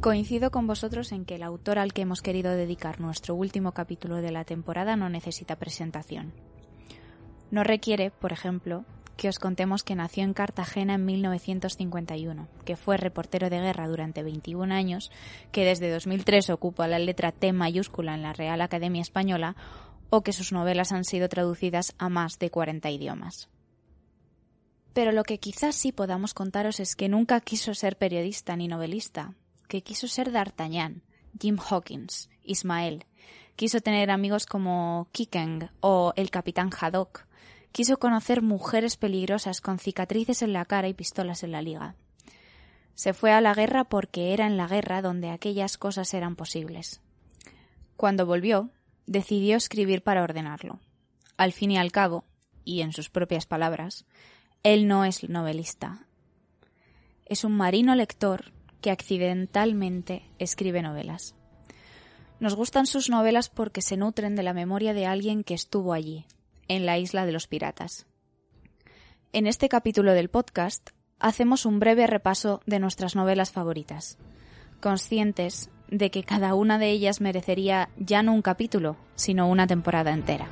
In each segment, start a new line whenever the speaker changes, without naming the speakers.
Coincido con vosotros en que el autor al que hemos querido dedicar nuestro último capítulo de la temporada no necesita presentación. No requiere, por ejemplo, que os contemos que nació en Cartagena en 1951, que fue reportero de guerra durante 21 años, que desde 2003 ocupa la letra T mayúscula en la Real Academia Española o que sus novelas han sido traducidas a más de 40 idiomas. Pero lo que quizás sí podamos contaros es que nunca quiso ser periodista ni novelista, que quiso ser D'Artagnan, Jim Hawkins, Ismael, quiso tener amigos como Kikeng o el capitán Haddock, quiso conocer mujeres peligrosas con cicatrices en la cara y pistolas en la liga. Se fue a la guerra porque era en la guerra donde aquellas cosas eran posibles. Cuando volvió, decidió escribir para ordenarlo. Al fin y al cabo, y en sus propias palabras, él no es novelista. Es un marino lector que accidentalmente escribe novelas. Nos gustan sus novelas porque se nutren de la memoria de alguien que estuvo allí, en la isla de los piratas. En este capítulo del podcast hacemos un breve repaso de nuestras novelas favoritas, conscientes de que cada una de ellas merecería ya no un capítulo, sino una temporada entera.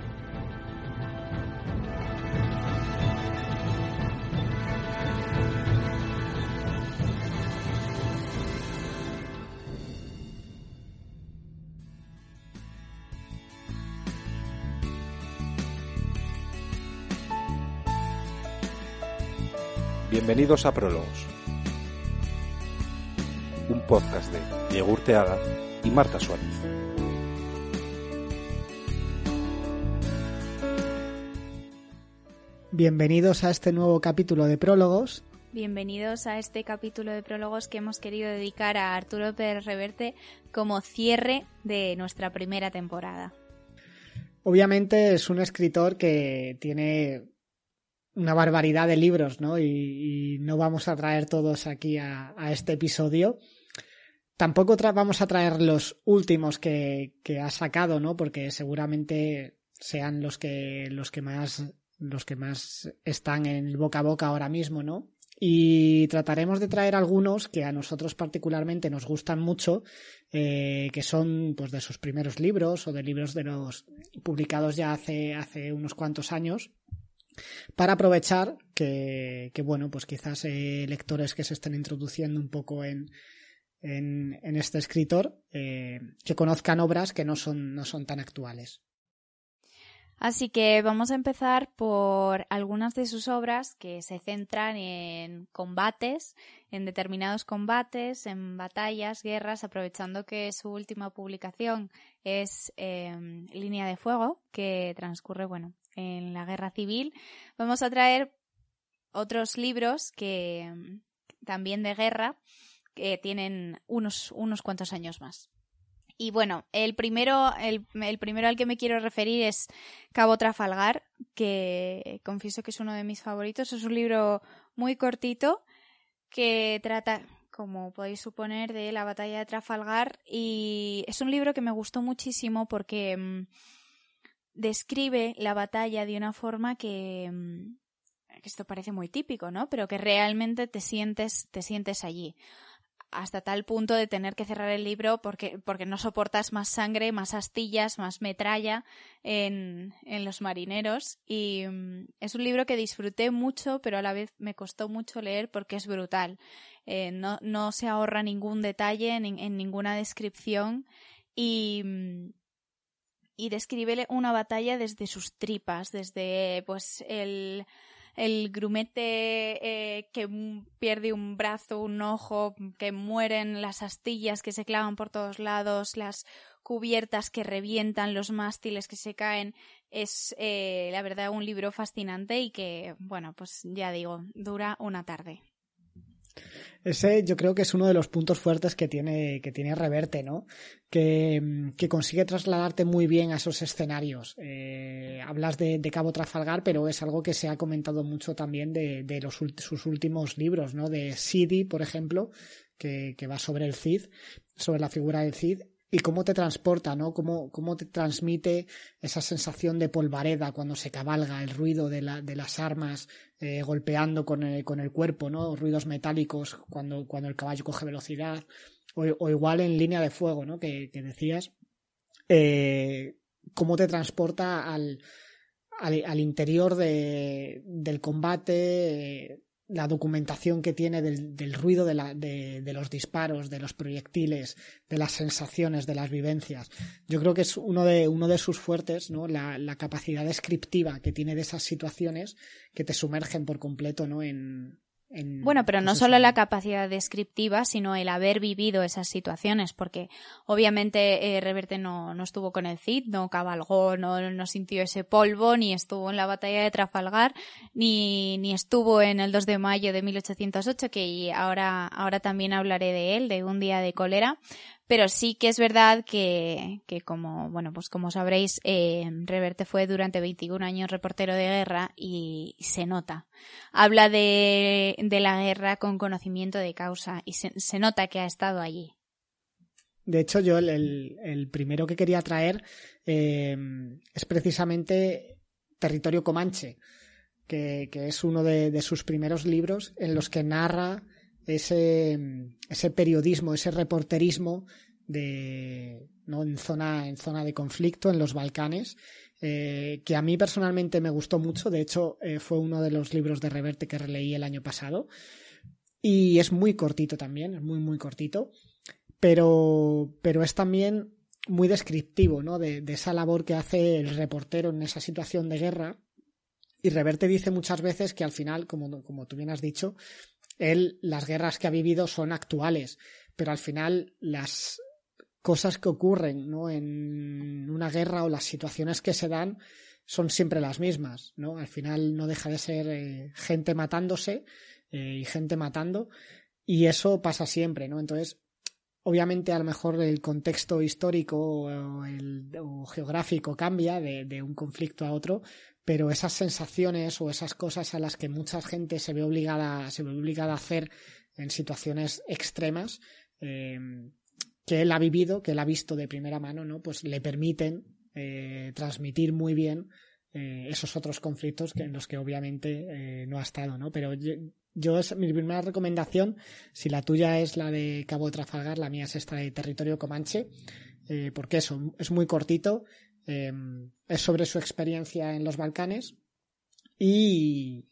Bienvenidos a Prólogos, un podcast de Diego Urteaga y Marta Suárez.
Bienvenidos a este nuevo capítulo de Prólogos.
Bienvenidos a este capítulo de prólogos que hemos querido dedicar a Arturo Pérez Reverte como cierre de nuestra primera temporada.
Obviamente es un escritor que tiene una barbaridad de libros, ¿no? Y, no vamos a traer todos aquí a, este episodio. Tampoco vamos a traer los últimos que, ha sacado, ¿no? Porque seguramente sean los que, los que más, los que más están en boca a boca ahora mismo, ¿no? Y trataremos de traer algunos que a nosotros particularmente nos gustan mucho, eh, que son pues de sus primeros libros o de libros de los publicados ya hace, hace unos cuantos años para aprovechar que, bueno, pues quizás eh, lectores que se estén introduciendo un poco en, en, este escritor, eh, que conozcan obras que no son, no son tan actuales.
Así que vamos a empezar por algunas de sus obras que se centran en combates, en determinados combates, en batallas, guerras, aprovechando que su última publicación es eh, Línea de Fuego, que transcurre, bueno, en la guerra civil, vamos a traer otros libros que también de guerra que tienen unos, unos cuantos años más. Y bueno, el primero, el, el, primero al que me quiero referir es Cabo Trafalgar, que confieso que es uno de mis favoritos. Es un libro muy cortito que trata, como podéis suponer, de la batalla de Trafalgar y es un libro que me gustó muchísimo porque mm, describe la batalla de una forma mm, que, esto parece muy típico, ¿no? Pero que realmente te sientes, te sientes allí. Hasta tal punto de tener que cerrar el libro porque, porque no soportas más sangre, más astillas, más metralla en, en los marineros. Y mm, es un libro que disfruté mucho, pero a la vez me costó mucho leer porque es brutal. Eh, no, no se ahorra ningún detalle en, en ninguna descripción. Y, mm, y describe una batalla desde sus tripas, desde pues el, el grumete eh, que pierde un brazo, un ojo, que mueren las astillas que se clavan por todos lados, las cubiertas que revientan, los mástiles que se caen. Es, eh, la verdad, un libro fascinante y que, bueno, pues ya digo, dura una tarde.
Ese yo creo que es uno de los puntos fuertes que tiene, que tiene Reverte, ¿no? Que, que consigue trasladarte muy bien a esos escenarios. Eh, hablas de, Cabo Trafalgar, pero es algo que se ha comentado mucho también de, de los, sus últimos libros, ¿no? De Sidi, por ejemplo, que, que va sobre el Cid, sobre la figura del Cid, y cómo te transporta, ¿no? Cómo, cómo te transmite esa sensación de polvareda cuando se cabalga, el ruido de, la, de las armas eh, golpeando con el, con el cuerpo, ¿no? Ruidos metálicos cuando, cuando el caballo coge velocidad. o, igual en línea de fuego, ¿no? Que, decías, eh, cómo te transporta al, al, interior de, del combate, la documentación que tiene del, ruido de, la, de, los disparos, de los proyectiles, de las sensaciones, de las vivencias. Yo creo que es uno de, uno de sus fuertes, ¿no? La, la capacidad descriptiva que tiene de esas situaciones que te sumergen por completo ¿no? en,
bueno, pero no solo la capacidad descriptiva, sino el haber vivido esas situaciones, porque obviamente eh, Reverte no, no, estuvo con el Cid, no cabalgó, no, no, sintió ese polvo, ni estuvo en la batalla de Trafalgar, ni, ni estuvo en el 2 de mayo de 1808, que ahora, ahora también hablaré de él, de un día de cólera, pero sí que es verdad que, que como, bueno, pues como sabréis, eh, Reverte fue durante 21 años reportero de guerra y, se nota. Habla de, de, la guerra con conocimiento de causa y se, nota que ha estado allí.
De hecho, yo el, el, primero que quería traer eh, es precisamente Territorio Comanche, que, que es uno de, de, sus primeros libros en los que narra ese, ese periodismo, ese reporterismo de, ¿no? en, zona, en zona de conflicto en los Balcanes, eh, que a mí personalmente me gustó mucho. De hecho, eh, fue uno de los libros de Reverte que releí el año pasado. Y es muy cortito también, es muy, muy cortito. Pero, pero es también muy descriptivo ¿no? de, de esa labor que hace el reportero en esa situación de guerra. Y Reverte dice muchas veces que al final, como, como tú bien has dicho, él, las guerras que ha vivido son actuales, pero al final las cosas que ocurren ¿no? en una guerra o las situaciones que se dan son siempre las mismas, ¿no? Al final no deja de ser eh, gente matándose eh, y gente matando y eso pasa siempre, ¿no? Entonces, obviamente a lo mejor el contexto histórico o, el, geográfico cambia de, de, un conflicto a otro, pero esas sensaciones o esas cosas a las que mucha gente se ve obligada, se ve obligada a hacer en situaciones extremas, eh, que él ha vivido, que él ha visto de primera mano, ¿no? Pues le permiten eh, transmitir muy bien eh, esos otros conflictos que, en los que obviamente no ha estado, ¿no? Pero yo, es mi primera recomendación, si la tuya es la de Cabo de Trafalgar, la mía es esta de Territorio Comanche, porque eso, es muy cortito Em, es sobre su experiencia en los Balcanes y,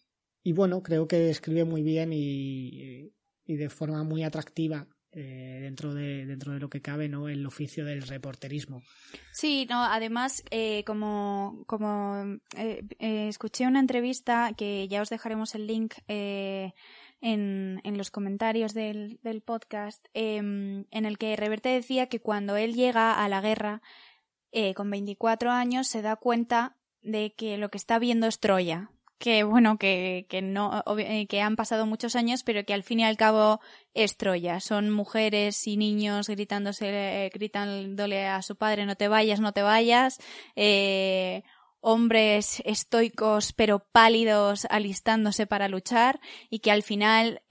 bueno, creo que escribe muy bien y, de forma muy atractiva eh, dentro de dentro de lo que cabe no el oficio del reporterismo
sí no además eh, como como eh, escuché una entrevista que ya os dejaremos el link en, en, los comentarios del, del podcast em, en el que Reverte decía que cuando él llega a la guerra eh, con 24 años se da cuenta de que lo que está viendo es Troya. Que bueno, que, que no, eh, que han pasado muchos años, pero que al fin y al cabo es Troya. Son mujeres y niños gritándose, eh, gritándole a su padre no te vayas, no te vayas. hombres estoicos pero pálidos alistándose para luchar y que al final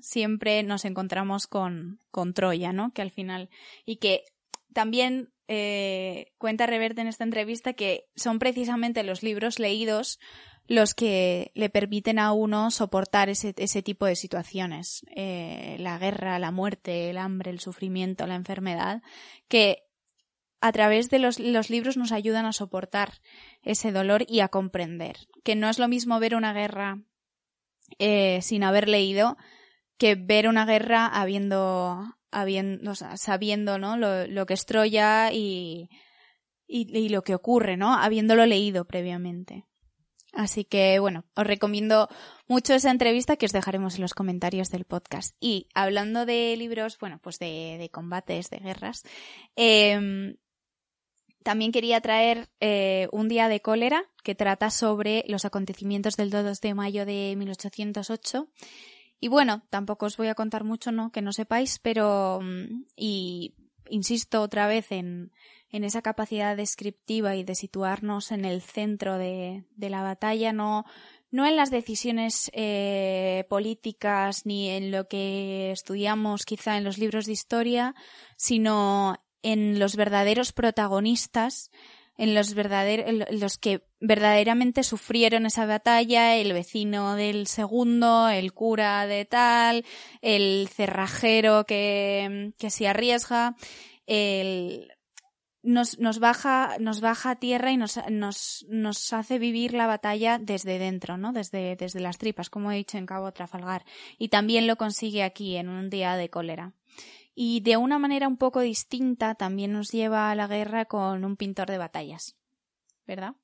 siempre nos encontramos con, con Troya, ¿no? Que al final y que también eh, cuenta Reverte en esta entrevista que son precisamente los libros leídos los que le permiten a uno soportar ese, ese tipo de situaciones. Eh, la guerra, la muerte, el hambre, el sufrimiento, la enfermedad, que a través de los, los, libros nos ayudan a soportar ese dolor y a comprender. Que no es lo mismo ver una guerra eh, sin haber leído que ver una guerra habiendo, habiendo, sabiendo ¿no? lo, que es Troya y, y, lo que ocurre, ¿no? Habiéndolo leído previamente. Así que, bueno, os recomiendo mucho esa entrevista que os dejaremos en los comentarios del podcast. Y hablando de libros, bueno, pues de, de combates, de guerras, eh, también quería traer eh, Un día de cólera, que trata sobre los acontecimientos del 2 de mayo de 1808 y bueno, tampoco os voy a contar mucho, ¿no? Que no sepáis, pero mm, y insisto otra vez en, en esa capacidad descriptiva y de situarnos en el centro de, de la batalla, no, no en las decisiones eh, políticas ni en lo que estudiamos quizá en los libros de historia, sino en los verdaderos protagonistas en los, los que verdaderamente sufrieron esa batalla, el vecino del segundo, el cura de tal, el cerrajero que, que se arriesga, el, nos, nos, baja, nos baja a tierra y nos, nos, nos hace vivir la batalla desde dentro, ¿no? Desde, desde las tripas, como he dicho en Cabo Trafalgar. Y también lo consigue aquí, en un día de cólera y de una manera un poco distinta también nos lleva a la guerra con un pintor de batallas, ¿verdad?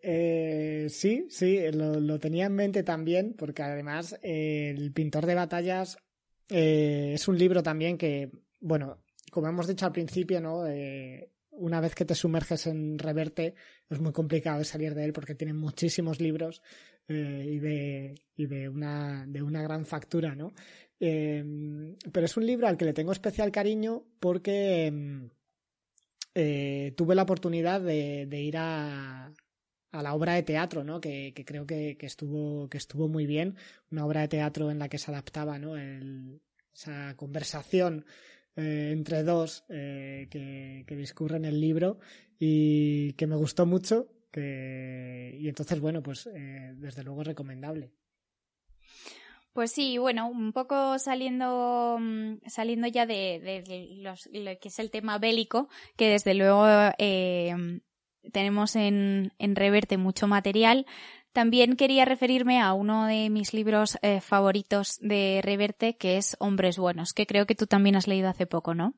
Eh, sí, sí, lo, tenía en mente también, porque además eh, el pintor de batallas eh, es un libro también que, bueno, como hemos dicho al principio, ¿no? una vez que te sumerges en Reverte es muy complicado salir de él porque tiene muchísimos libros y, de, y de, una, de una gran factura, ¿no? Em, pero es un libro al que le tengo especial cariño porque em, eh, tuve la oportunidad de, ir a, la obra de teatro, ¿no? Que, creo que, estuvo, que estuvo muy bien. Una obra de teatro en la que se adaptaba, ¿no? esa conversación eh, entre dos eh, que, que, discurre en el libro y que me gustó mucho. Y entonces, bueno, pues desde luego es recomendable.
Pues sí, bueno, un poco saliendo, mm, saliendo ya de, lo que es el tema bélico, que desde luego eh, tenemos en, en Reverte mucho material. También quería referirme a uno de mis libros eh, favoritos de Reverte, que es Hombres Buenos, que creo que tú también has leído hace poco, ¿no?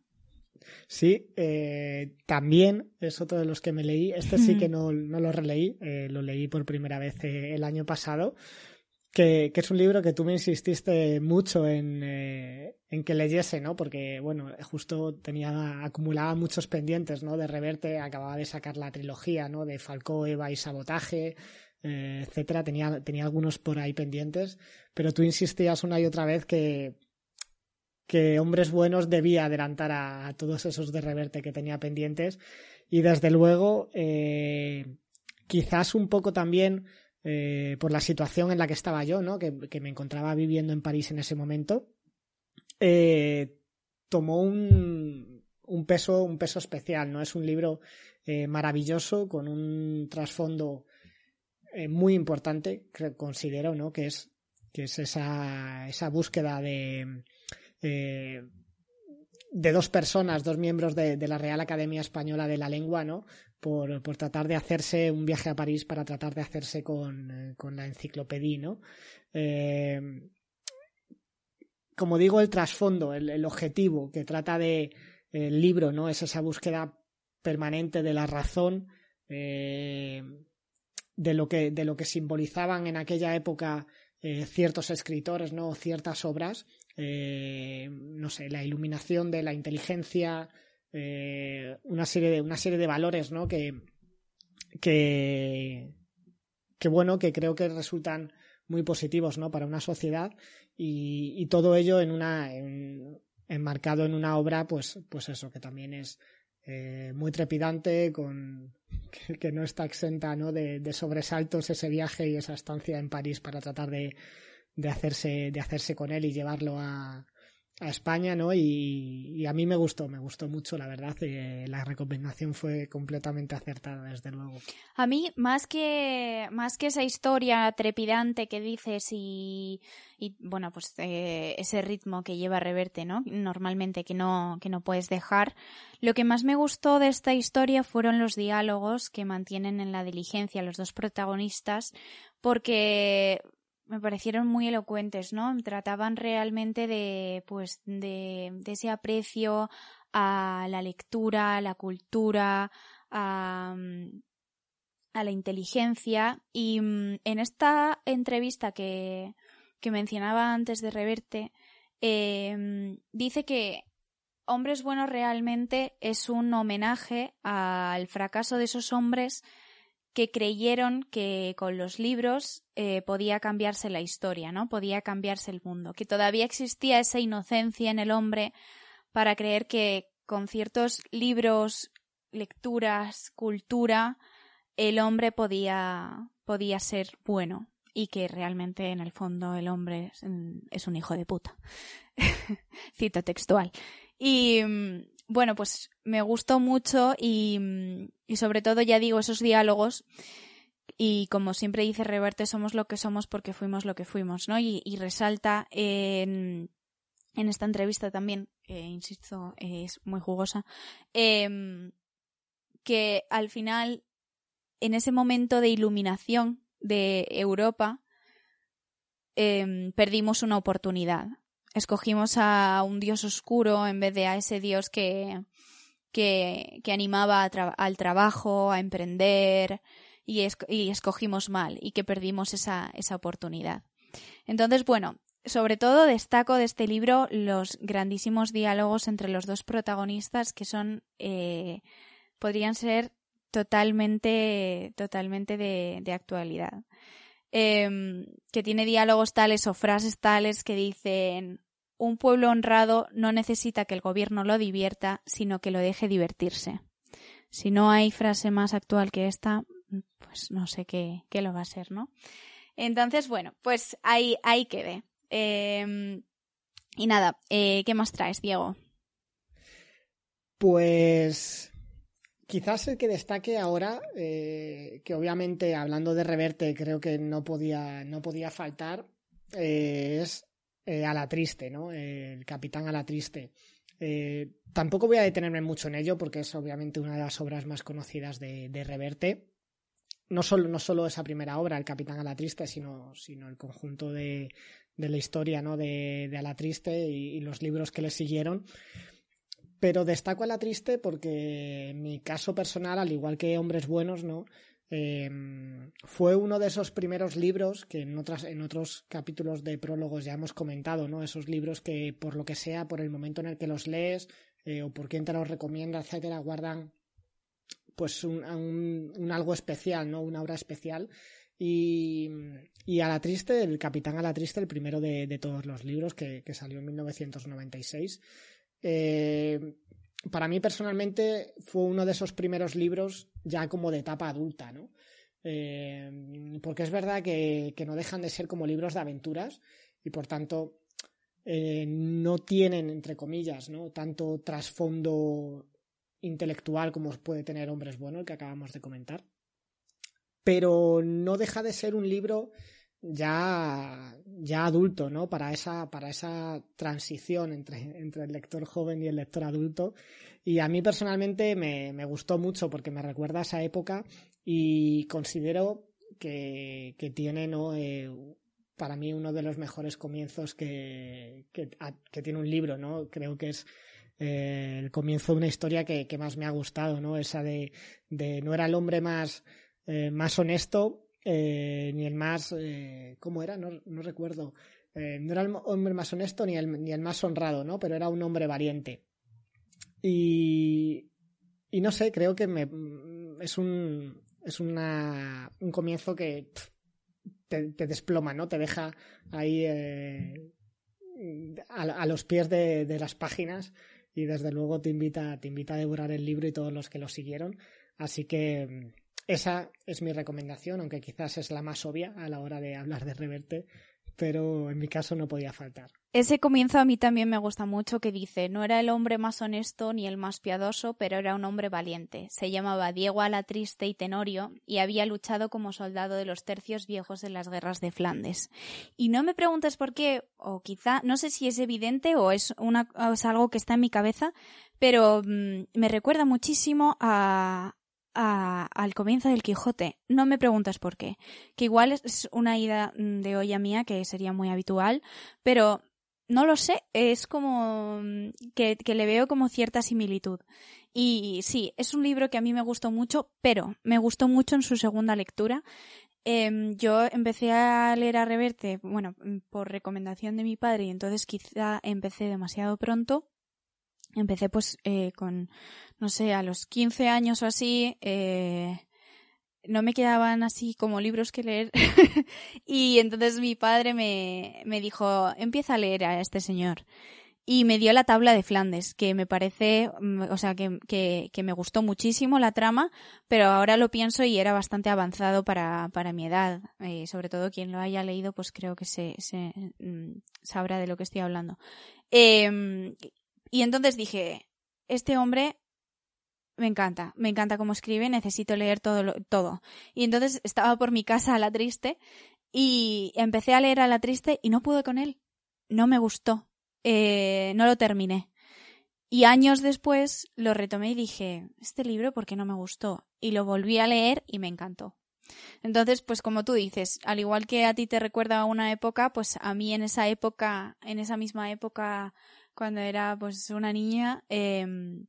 Sí, eh, también es otro de los que me leí. Este sí que no, no lo releí, lo leí por primera vez el año pasado que, es un libro que tú me insististe mucho en, eh, en, que leyese, ¿no? Porque, bueno, justo tenía, acumulaba muchos pendientes, ¿no? De Reverte, acababa de sacar la trilogía, ¿no? De Falcó, Eva y Sabotaje, eh, etcétera. Tenía, tenía algunos por ahí pendientes, pero tú insistías una y otra vez que, que Hombres Buenos debía adelantar a, todos esos de Reverte que tenía pendientes. Y desde luego, eh, quizás un poco también eh, por la situación en la que estaba yo, ¿no? que, me encontraba viviendo en París en ese momento, eh, tomó un, un, peso, un peso especial. ¿no? Es un libro maravilloso con un trasfondo muy importante, considero, ¿no? que es, que es esa, esa búsqueda de de dos personas, dos miembros de, la Real Academia Española de la Lengua, ¿no? por, por, tratar de hacerse un viaje a París para tratar de hacerse con, eh, con la enciclopedia, ¿no? Eh, como digo, el trasfondo, el, el, objetivo que trata de el libro, ¿no? Es esa búsqueda permanente de la razón, eh, de lo que, de lo que simbolizaban en aquella época eh, ciertos escritores, ¿no? Ciertas obras, eh, no sé, la iluminación de la inteligencia, eh, una serie de una serie de valores ¿no? que, que, que bueno que creo que resultan muy positivos ¿no? para una sociedad y, todo ello en una en, enmarcado en una obra pues pues eso que también es eh, muy trepidante con que, no está exenta ¿no? de, sobresaltos ese viaje y esa estancia en París para tratar de, de hacerse de hacerse con él y llevarlo a, a España, ¿no? Y, a mí me gustó, me gustó mucho, la verdad. Eh, la recomendación fue completamente acertada, desde luego.
A mí, más que, más que esa historia trepidante que dices y, y bueno, pues eh, ese ritmo que lleva Reverte, ¿no? Normalmente que no, que no puedes dejar. Lo que más me gustó de esta historia fueron los diálogos que mantienen en la diligencia los dos protagonistas, porque me parecieron muy elocuentes, ¿no? Trataban realmente de, pues, de, ese aprecio a la lectura, a la cultura, a, la inteligencia. Y mm, en esta entrevista que, que mencionaba antes de Reverte, em, dice que Hombres Buenos realmente es un homenaje al fracaso de esos hombres que creyeron que con los libros eh, podía cambiarse la historia, ¿no? Podía cambiarse el mundo, que todavía existía esa inocencia en el hombre para creer que con ciertos libros, lecturas, cultura, el hombre podía, podía ser bueno y que realmente en el fondo el hombre es, un hijo de puta. Cita textual. Y mm, bueno, pues me gustó mucho y, y sobre todo, ya digo, esos diálogos y como siempre dice Reverte, somos lo que somos porque fuimos lo que fuimos, ¿no? Y, resalta en, en, esta entrevista también, eh, insisto, es muy jugosa, em, que al final, en ese momento de iluminación de Europa, em, perdimos una oportunidad. Escogimos a un dios oscuro en vez de a ese dios que, que, que animaba al trabajo, a emprender, y, escogimos mal y que perdimos esa, esa oportunidad. Entonces, bueno, sobre todo destaco de este libro los grandísimos diálogos entre los dos protagonistas que son eh, podrían ser totalmente totalmente de, actualidad em, que tiene diálogos tales o frases tales que dicen un pueblo honrado no necesita que el gobierno lo divierta sino que lo deje divertirse si no hay frase más actual que esta pues no sé qué, qué lo va a ser, ¿no? Entonces, bueno, pues ahí, ahí quede. Em, y nada, eh, ¿qué más traes, Diego?
Pues quizás el que destaque ahora, eh, que obviamente hablando de Reverte creo que no podía, no podía faltar, eh, es A la Triste, ¿no? el Capitán A la Triste. tampoco voy a detenerme mucho en ello porque es obviamente una de las obras más conocidas de, de Reverte no solo, no solo esa primera obra, El Capitán a la Triste, sino, sino el conjunto de, de la historia ¿no? de, de A la Triste y, los libros que le siguieron. Pero destaco a la triste porque mi caso personal, al igual que Hombres Buenos, ¿no? Em, fue uno de esos primeros libros que en, otras, en otros capítulos de prólogos ya hemos comentado, ¿no? Esos libros que por lo que sea, por el momento en el que los lees eh, o por quien te los recomienda, etcétera, guardan pues un, algo especial, ¿no? Una obra especial. Y, a la triste, el Capitán a la triste, el primero de, todos los libros que, salió en 1996. Eh, para mí personalmente fue uno de esos primeros libros ya como de etapa adulta, ¿no? Eh, porque es verdad que, no dejan de ser como libros de aventuras y por tanto eh, no tienen, entre comillas, ¿no? tanto trasfondo intelectual como puede tener Hombres Bueno, el que acabamos de comentar. Pero no deja de ser un libro ya, ya adulto, ¿no? Para esa, para esa transición entre, entre el lector joven y el lector adulto. Y a mí personalmente me, me gustó mucho porque me recuerda a esa época y considero que, que tiene, ¿no? Eh, para mí uno de los mejores comienzos que, que, que tiene un libro, ¿no? Creo que es eh, el comienzo de una historia que, más me ha gustado, ¿no? Esa de, no era el hombre más, eh, más honesto, eh, ni el más, ¿cómo era? No, recuerdo. no era el hombre más honesto ni el, ni el más honrado, ¿no? Pero era un hombre valiente. Y, y no sé, creo que me, es un, es una, un comienzo que te, desploma, ¿no? Te deja ahí a, los pies de, de las páginas y desde luego te invita, te invita a devorar el libro y todos los que lo siguieron. Así que esa es mi recomendación, aunque quizás es la más obvia a la hora de hablar de Reverte, pero en mi caso no podía faltar.
Ese comienzo a mí también me gusta mucho que dice, no era el hombre más honesto ni el más piadoso, pero era un hombre valiente. Se llamaba Diego Alatriste y Tenorio y había luchado como soldado de los tercios viejos en las guerras de Flandes. Y no me preguntes por qué, o quizá, no sé si es evidente o es, una, es algo que está en mi cabeza, pero mm, me recuerda muchísimo a, al comienzo del Quijote. No me preguntas por qué. Que igual es una ida de olla mía que sería muy habitual, pero no lo sé. Es como mm, que, le veo como cierta similitud. Y sí, es un libro que a mí me gustó mucho, pero me gustó mucho en su segunda lectura. Em, yo empecé a leer a Reverte, bueno, por recomendación de mi padre, y entonces quizá empecé demasiado pronto empecé pues eh, con, no sé, a los 15 años o así, eh, no me quedaban así como libros que leer y entonces mi padre me, me dijo, empieza a leer a este señor. Y me dio la tabla de Flandes, que me parece, mm, o sea, que, que, me gustó muchísimo la trama, pero ahora lo pienso y era bastante avanzado para, para mi edad. Eh, sobre todo quien lo haya leído, pues creo que se, se mm, sabrá de lo que estoy hablando. Eh, y entonces dije, este hombre me encanta, me encanta cómo escribe, necesito leer todo, todo. Y entonces estaba por mi casa a la triste y empecé a leer a la triste y no pude con él. No me gustó. Eh, no lo terminé. Y años después lo retomé y dije, este libro, ¿por qué no me gustó? Y lo volví a leer y me encantó. Entonces, pues como tú dices, al igual que a ti te recuerda una época, pues a mí en esa época, en esa misma época, cuando era pues una niña, em,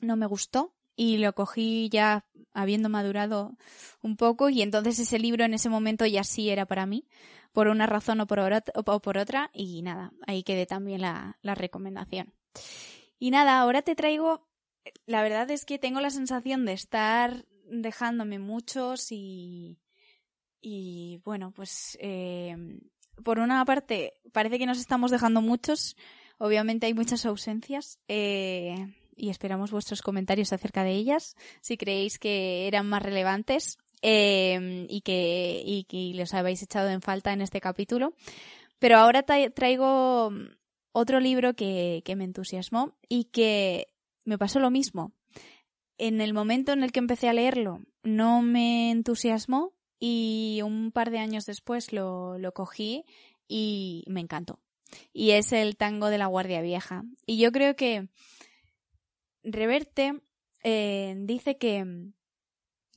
no me gustó y lo cogí ya habiendo madurado un poco y entonces ese libro en ese momento ya sí era para mí, por una razón o por, o por otra y nada, ahí quedé también la, recomendación. Y nada, ahora te traigo, la verdad es que tengo la sensación de estar dejándome muchos y, y bueno, pues eh, por una parte parece que nos estamos dejando muchos, obviamente hay muchas ausencias. Eh, y esperamos vuestros comentarios acerca de ellas, si creéis que eran más relevantes eh, y, que, y que los habéis echado en falta en este capítulo. Pero ahora traigo otro libro que, que me entusiasmó y que me pasó lo mismo. En el momento en el que empecé a leerlo no me entusiasmó y un par de años después lo, lo cogí y me encantó. Y es el tango de la Guardia Vieja. Y yo creo que Reverte eh, dice que mm,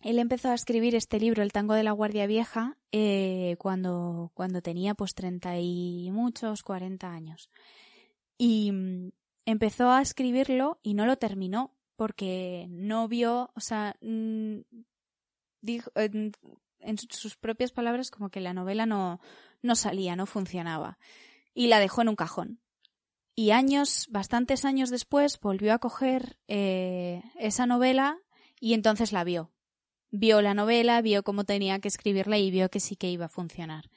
él empezó a escribir este libro, El tango de la Guardia Vieja, eh, cuando, cuando tenía pues treinta y muchos, cuarenta años. Y mm, empezó a escribirlo y no lo terminó porque no vio, o sea, mm, en, en sus propias palabras como que la novela no, no salía, no funcionaba. Y la dejó en un cajón. Y años, bastantes años después, volvió a coger eh, esa novela y entonces la vio. Vio la novela, vio cómo tenía que escribirla y vio que sí que iba a funcionar.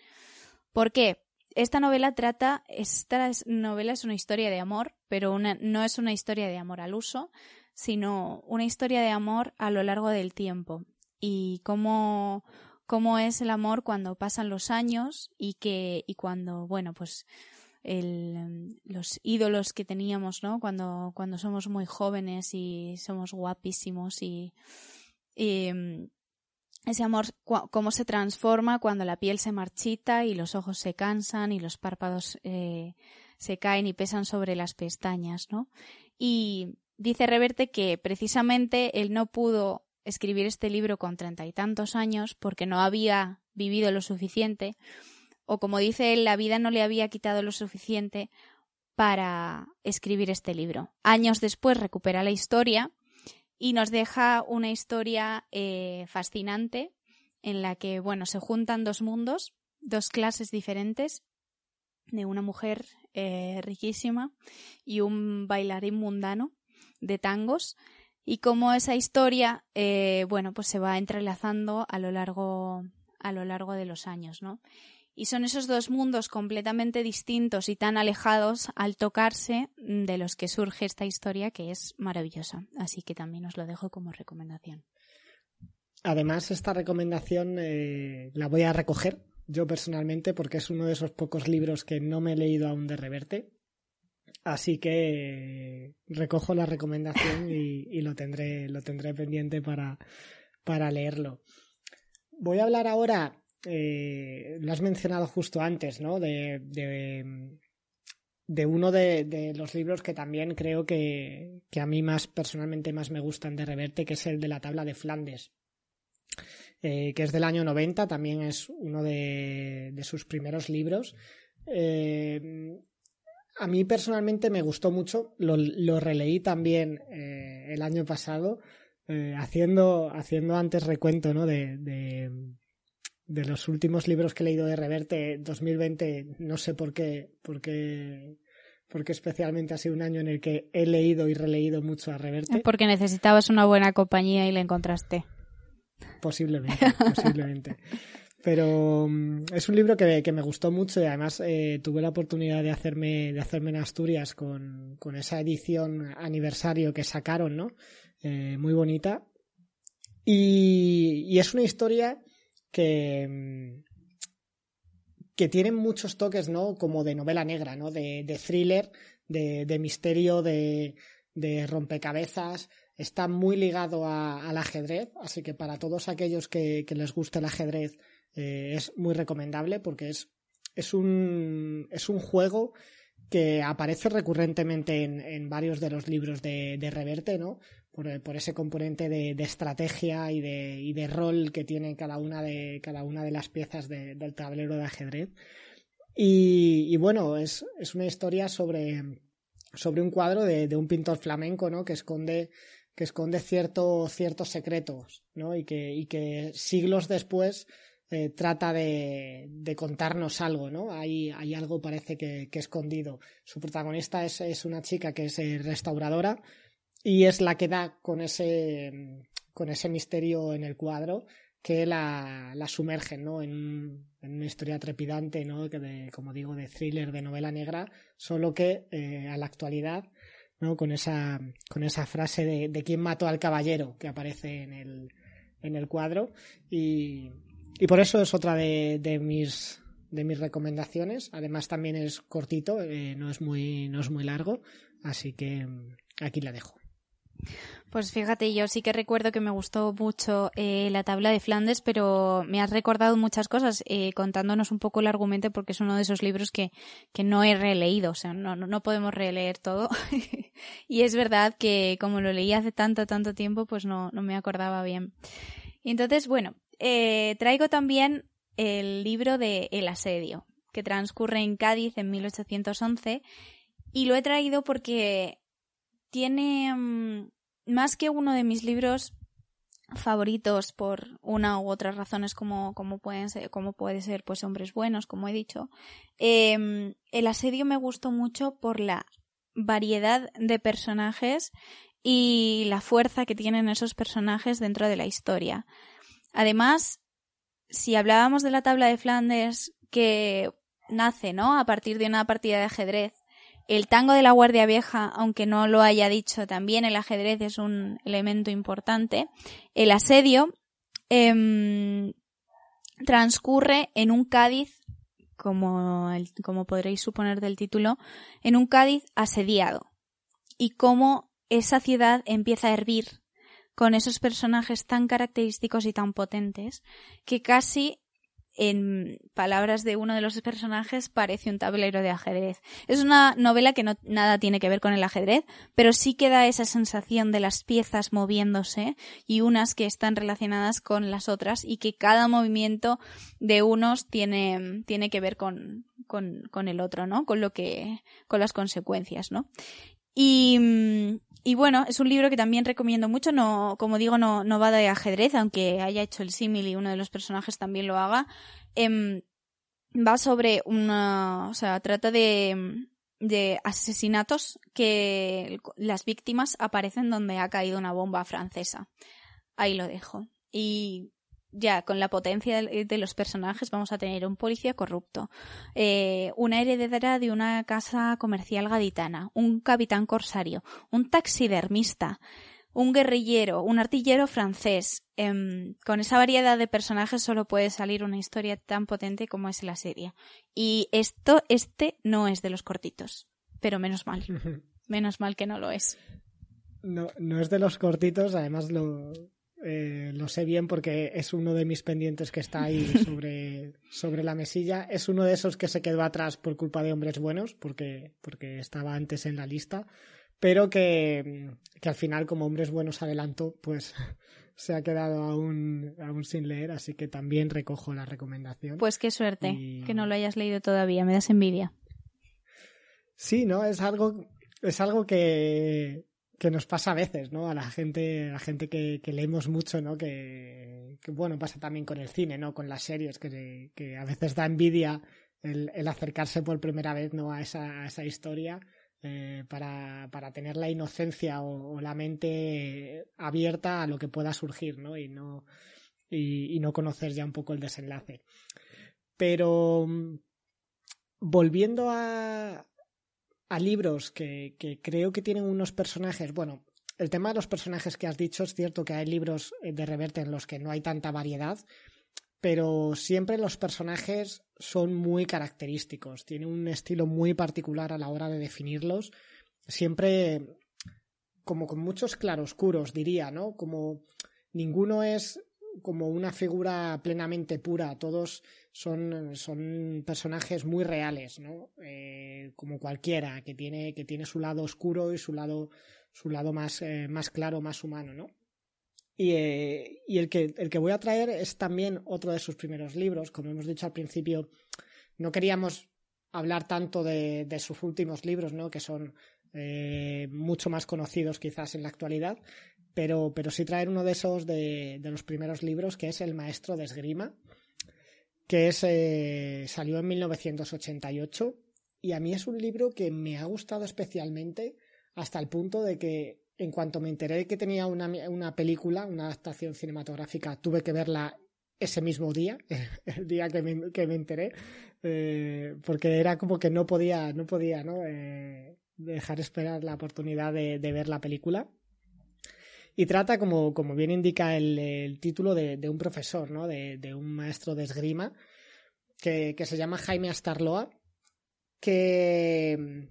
¿Por qué? Esta novela trata, esta novela es una historia de amor, pero una, no es una historia de amor al uso, sino una historia de amor a lo largo del tiempo. Y cómo, cómo es el amor cuando pasan los años y que, y cuando, bueno, pues el, los ídolos que teníamos, ¿no? Cuando, cuando somos muy jóvenes y somos guapísimos y, mm, ese amor, cómo se transforma cuando la piel se marchita y los ojos se cansan y los párpados eh, se caen y pesan sobre las pestañas, ¿no? Y dice Reverte que precisamente él no pudo escribir este libro con treinta y tantos años porque no había vivido lo suficiente o como dice él, la vida no le había quitado lo suficiente para escribir este libro. Años después recupera la historia y nos deja una historia eh, fascinante en la que, bueno, se juntan dos mundos, dos clases diferentes de una mujer eh, riquísima y un bailarín mundano de tangos y cómo esa historia, eh, bueno, pues se va entrelazando a lo largo a lo largo de los años, ¿no? Y son esos dos mundos completamente distintos y tan alejados al tocarse mm, de los que surge esta historia que es maravillosa. Así que también os lo dejo como recomendación.
Además, esta recomendación eh, la voy a recoger yo personalmente porque es uno de esos pocos libros que no me he leído aún de Reverte. Así que recojo la recomendación y, lo, tendré, lo tendré pendiente para, para leerlo. Voy a hablar ahora eh, lo has mencionado justo antes, ¿no? De, de, uno de, los libros que también creo que, que, a mí más personalmente más me gustan de Reverte, que es el de la tabla de Flandes, eh, que es del año 90, también es uno de, sus primeros libros. Eh, a mí personalmente me gustó mucho, lo, lo releí también el año pasado, haciendo, haciendo antes recuento ¿no? de, de los últimos libros que he leído de Reverte 2020, no sé por qué, porque porque especialmente ha sido un año en el que he leído y releído mucho a Reverte.
Porque necesitabas una buena compañía y la encontraste.
Posiblemente, posiblemente. Pero mm, es un libro que, que, me gustó mucho y además eh, tuve la oportunidad de hacerme, de hacerme en Asturias con, con esa edición aniversario que sacaron, ¿no? Eh, muy bonita. Y, y es una historia que, mm, que tienen muchos toques, ¿no? Como de novela negra, ¿no? De, thriller, de, misterio, de, de rompecabezas, está muy ligado al ajedrez, así que para todos aquellos que, les guste el ajedrez eh, es muy recomendable porque es, es, un, es un juego que aparece recurrentemente en, varios de los libros de, Reverte, ¿no? Por, ese componente de, estrategia y de, y de, rol que tiene cada una de, cada una de las piezas del tablero de ajedrez. Y, bueno, es, es, una historia sobre, sobre un cuadro de, un pintor flamenco, ¿no? Que esconde que esconde cierto, ciertos secretos, ¿no? Y que, y que siglos después eh, trata de, contarnos algo, ¿no? Hay, hay algo parece que, que escondido. Su protagonista es, una chica que es eh, restauradora y es la que da con ese, misterio en el cuadro que la, la sumerge ¿no? En, una historia trepidante, ¿no? como digo, de thriller, de novela negra, solo que eh, a la actualidad, ¿no? con, esa, con esa frase de, de quién mató al caballero que aparece en el, en el cuadro. Y, y por eso es otra de, mis de mis recomendaciones. Además también es cortito, eh, no es muy no es muy largo, así que mm, aquí la dejo.
Pues fíjate, yo sí que recuerdo que me gustó mucho eh, la tabla de Flandes, pero me has recordado muchas cosas eh, contándonos un poco el argumento porque es uno de esos libros que, que no he releído, o sea, no, no, no podemos releer todo. y es verdad que como lo leí hace tanto, tanto tiempo, pues no, no me acordaba bien. Y entonces, bueno, eh, traigo también el libro de El asedio, que transcurre en Cádiz en 1811, y lo he traído porque tiene mm, más que uno de mis libros favoritos por una u otras razones como, como pueden ser, como puede ser pues hombres buenos, como he dicho. Em, el asedio me gustó mucho por la variedad de personajes y la fuerza que tienen esos personajes dentro de la historia. Además, si hablábamos de la tabla de Flandes que nace, ¿no? A partir de una partida de ajedrez. El tango de la Guardia Vieja, aunque no lo haya dicho también, el ajedrez es un elemento importante. El asedio em, transcurre en un Cádiz, como, como podréis suponer del título, en un Cádiz asediado. Y cómo esa ciudad empieza a hervir con esos personajes tan característicos y tan potentes que casi en palabras de uno de los personajes parece un tablero de ajedrez. Es una novela que nada tiene que ver con el ajedrez, pero sí que da esa sensación de las piezas moviéndose y unas que están relacionadas con las otras y que cada movimiento de unos tiene, tiene que ver con, con, con el otro, ¿no? Con lo que, con las consecuencias, ¿no? Y, mm, y bueno, es un libro que también recomiendo mucho. No, como digo, no, va de ajedrez, aunque haya hecho el símil y uno de los personajes también lo haga. Em, va sobre una, o sea, trata de, de asesinatos que las víctimas aparecen donde ha caído una bomba francesa. Ahí lo dejo. Y ya con la potencia de los personajes vamos a tener un policía corrupto, eh, una heredera de una casa comercial gaditana, un capitán corsario, un taxidermista, un guerrillero, un artillero francés. Em, con esa variedad de personajes solo puede salir una historia tan potente como es la serie. Y esto, este no es de los cortitos, pero menos mal. menos mal que no lo es.
No, no es de los cortitos, además lo, eh, lo sé bien porque es uno de mis pendientes que está ahí sobre, sobre la mesilla. Es uno de esos que se quedó atrás por culpa de hombres buenos, porque, porque estaba antes en la lista, pero que, que al final, como hombres buenos adelantó, pues se ha quedado aún, aún sin leer, así que también recojo la recomendación.
Pues qué suerte que no lo hayas leído todavía, me das envidia.
Sí, ¿no? Es algo, es algo que, que nos pasa a veces, ¿no? A la gente, a la gente que, leemos mucho, ¿no? Que, bueno, pasa también con el cine, ¿no? Con las series, que, a veces da envidia el, acercarse por primera vez, ¿no? A esa, historia. Eh, para, para, tener la inocencia o, la mente abierta a lo que pueda surgir, ¿no? Y no, y, y no conocer ya un poco el desenlace. Pero mm, volviendo a, a libros que, creo que tienen unos personajes, bueno, el tema de los personajes que has dicho es cierto que hay libros eh, de Reverte en los que no hay tanta variedad, pero siempre los personajes son muy característicos, tienen un estilo muy particular a la hora de definirlos. Siempre como con muchos claroscuros, diría, ¿no? Como ninguno es como una figura plenamente pura, todos son, son personajes muy reales, ¿no? Eh, como cualquiera, que tiene, que tiene su lado oscuro y su lado, su lado más, eh, más claro, más humano, ¿no? Y, eh, y, el, que, el que voy a traer es también otro de sus primeros libros. Como hemos dicho al principio, no queríamos hablar tanto de, de sus últimos libros, ¿no? que son mucho más conocidos quizás en la actualidad, pero, pero sí traer uno de esos de, de los primeros libros, que es El Maestro de Esgrima, que es, eh, salió en 1988 y a mí es un libro que me ha gustado especialmente hasta el punto de que en cuanto me enteré que tenía una, una película, una adaptación cinematográfica, tuve que verla ese mismo día, el día que me, que me enteré, eh, porque era como que no podía, no podía, ¿no? Eh, dejar esperar la oportunidad de, de, ver la película. Y trata, como, como bien indica el, título, de, un profesor, ¿no? De, un maestro de esgrima que, se llama Jaime Astarloa, que,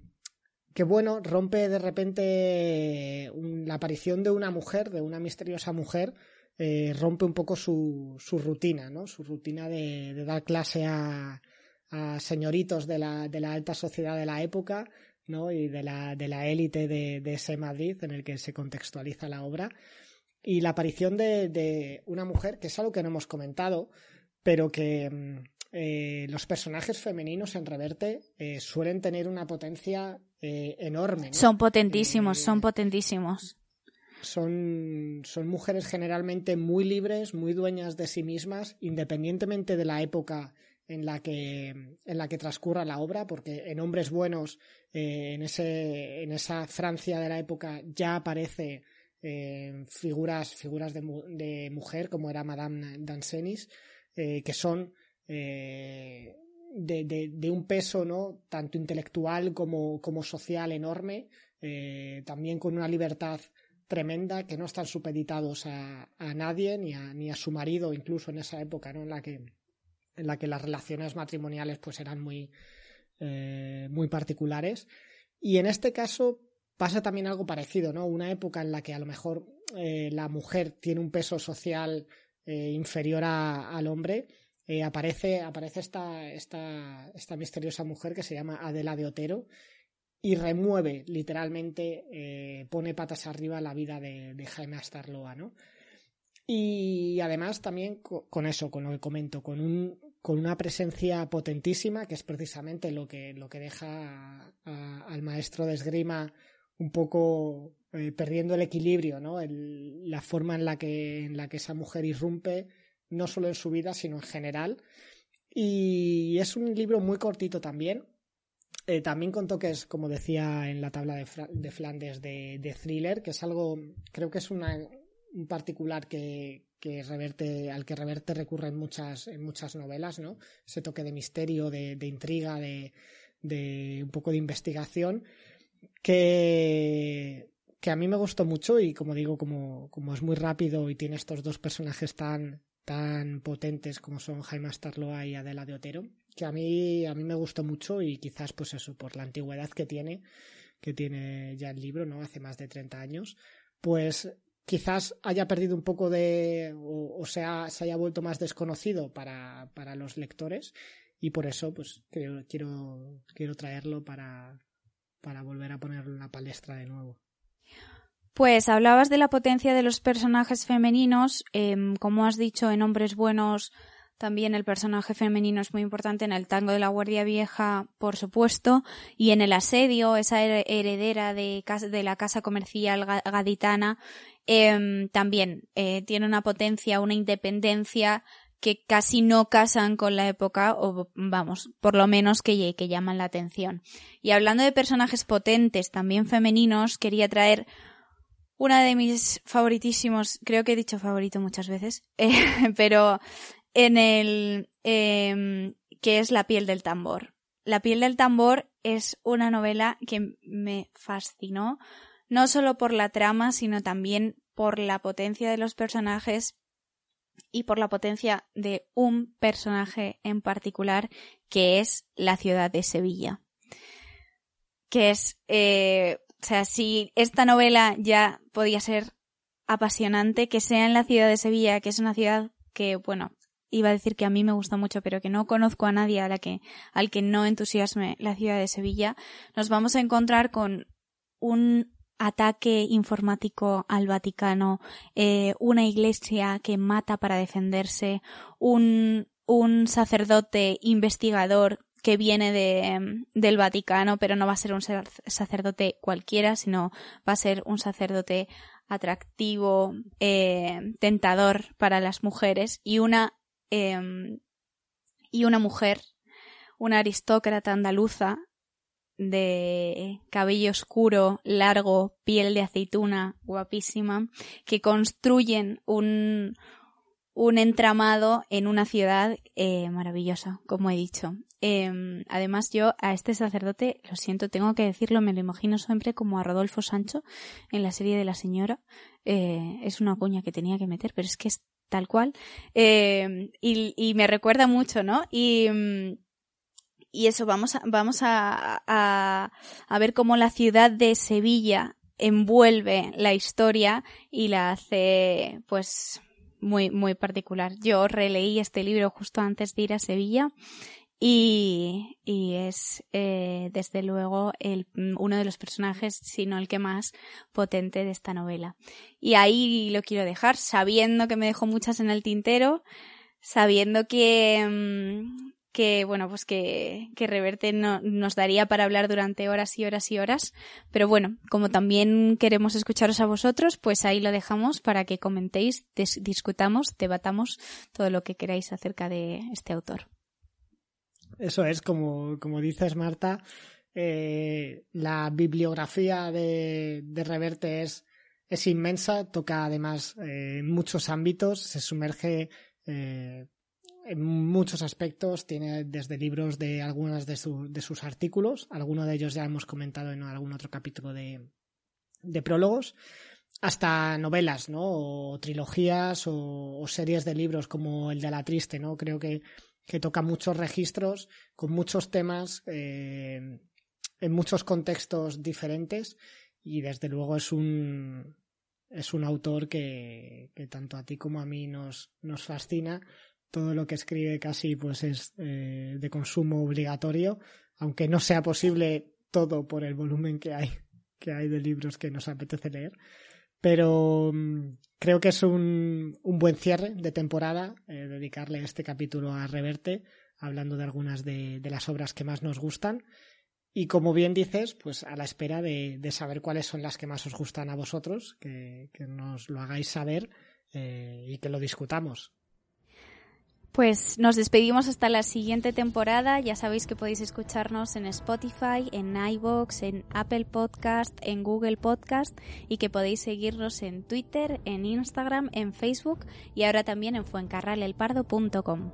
que bueno, rompe de repente la aparición de una mujer, de una misteriosa mujer, eh, rompe un poco su, su, rutina, ¿no? Su rutina de, de dar clase a, a señoritos de la, de la, alta sociedad de la época, ¿no? Y de la, de la élite de, de, ese Madrid en el que se contextualiza la obra. Y la aparición de, de, una mujer, que es algo que no hemos comentado, pero que mm, eh, los personajes femeninos en Reverte eh, suelen tener una potencia eh, enorme. ¿no?
Son potentísimos, son potentísimos
son, son mujeres generalmente muy libres, muy dueñas de sí mismas, independientemente de la época en la que, en la que transcurra la obra, porque en Hombres Buenos, eh, en, ese, en esa Francia de la época, ya aparece eh, figuras, figuras de, de, mujer, como era Madame Dansenis, eh, que son de, de, un peso ¿no? tanto intelectual como, como social enorme, también con una libertad tremenda, que no están supeditados a, a nadie, ni a, ni a, su marido, incluso en esa época, ¿no? En la que, en la que las relaciones matrimoniales pues eran muy, eh, muy particulares. Y en este caso pasa también algo parecido, ¿no? Una época en la que a lo mejor eh, la mujer tiene un peso social eh, inferior a, al hombre, aparece, aparece esta, esta, esta misteriosa mujer que se llama Adela de Otero y remueve literalmente, pone patas arriba la vida de, de Jaime Astarloa, ¿no? Y además también con eso, con lo que comento, con, un, con una presencia potentísima, que es precisamente lo que, lo que deja a, a, al maestro de esgrima un poco eh, perdiendo el equilibrio, ¿no? El, la forma en la, que, en la que esa mujer irrumpe, no solo en su vida, sino en general. Y es un libro muy cortito también, eh, también con toques, como decía en la tabla de, de Flandes, de, de, thriller, que es algo, creo que es una, un particular que, que reverte, al que reverte recurre en muchas, en muchas novelas, ¿no? Ese toque de misterio, de, intriga, de, de, un poco de investigación, que, que a mí me gustó mucho y como digo, como, como es muy rápido y tiene estos dos personajes tan, tan potentes como son Jaime Astarloa y Adela de Otero, que a mí, a mí me gustó mucho y quizás pues eso, por la antigüedad que tiene, que tiene ya el libro, ¿no? Hace más de 30 años, pues quizás haya perdido un poco de, o, sea, se haya vuelto más desconocido para, para los lectores y por eso pues creo, quiero, quiero traerlo para, para volver a ponerlo en la palestra de nuevo.
Pues hablabas de la potencia de los personajes femeninos, eh, como has dicho, en Hombres Buenos también el personaje femenino es muy importante en el tango de la Guardia Vieja, por supuesto, y en el asedio, esa heredera de, de la casa comercial gaditana, eh, también eh, tiene una potencia, una independencia que casi no casan con la época, o vamos, por lo menos que, que llaman la atención. Y hablando de personajes potentes, también femeninos, quería traer una de mis favoritísimos, creo que he dicho favorito muchas veces, pero en el eh, que es La piel del tambor. La piel del tambor es una novela que me fascinó, no solo por la trama, sino también por la potencia de los personajes y por la potencia de un personaje en particular que es la ciudad de Sevilla. Que es, eh, O sea, si esta novela ya podía ser apasionante, que sea en la ciudad de Sevilla, que es una ciudad que, bueno, iba a decir que a mí me gusta mucho, pero que no conozco a nadie a la que, al que no entusiasme la ciudad de Sevilla, nos vamos a encontrar con un ataque informático al Vaticano, eh, una iglesia que mata para defenderse, un, sacerdote investigador que viene de, del Vaticano, pero no va a ser un sacerdote cualquiera, sino va a ser un sacerdote atractivo, eh, tentador para las mujeres y una em, y una mujer, una aristócrata andaluza de cabello oscuro, largo, piel de aceituna, guapísima, que construyen un, un entramado en una ciudad eh, maravillosa, como he dicho. Em, además, yo a este sacerdote, lo siento, tengo que decirlo, me lo imagino siempre como a Rodolfo Sancho en la serie de la señora. Eh, es una cuña que tenía que meter, pero es que es tal cual. Em, y, me recuerda mucho, ¿no? Y, mm, y eso, vamos a, vamos a, a ver cómo la ciudad de Sevilla envuelve la historia y la hace, pues, muy, muy particular. Yo releí este libro justo antes de ir a Sevilla y, y es eh, desde luego el, uno de los personajes, si no el que más potente de esta novela. Y ahí lo quiero dejar, sabiendo que me dejo muchas en el tintero, sabiendo que, mm, que bueno, pues que, que Reverte no, nos daría para hablar durante horas y horas y horas. Pero bueno, como también queremos escucharos a vosotros, pues ahí lo dejamos para que comentéis, discutamos, debatamos todo lo que queráis acerca de este autor.
Eso es, como, como dices, Marta, eh, la bibliografía de, de Reverte es, es inmensa, toca además eh, muchos ámbitos, se sumerge eh, en muchos aspectos, tiene desde libros de algunas de, de sus artículos, algunos de ellos ya hemos comentado en algún otro capítulo de, de prólogos, hasta novelas, ¿no? O trilogías o, series de libros como el de La Triste, ¿no? Creo que, que toca muchos registros con muchos temas eh, en muchos contextos diferentes y desde luego es un es un autor que, que tanto a ti como a mí nos, nos fascina todo lo que escribe casi pues es eh, de consumo obligatorio, aunque no sea posible todo por el volumen que hay, que hay de libros que nos apetece leer. Pero mm, creo que es un, un, buen cierre de temporada eh, dedicarle este capítulo a Reverte, hablando de algunas de, las obras que más nos gustan. Y como bien dices, pues a la espera de, de saber cuáles son las que más os gustan a vosotros, que, que nos lo hagáis saber eh, y que lo discutamos.
Pues nos despedimos hasta la siguiente temporada. Ya sabéis que podéis escucharnos en Spotify, en iVoox, en Apple Podcast, en Google Podcast y que podéis seguirnos en Twitter, en Instagram, en Facebook y ahora también en fuencarralelpardo.com.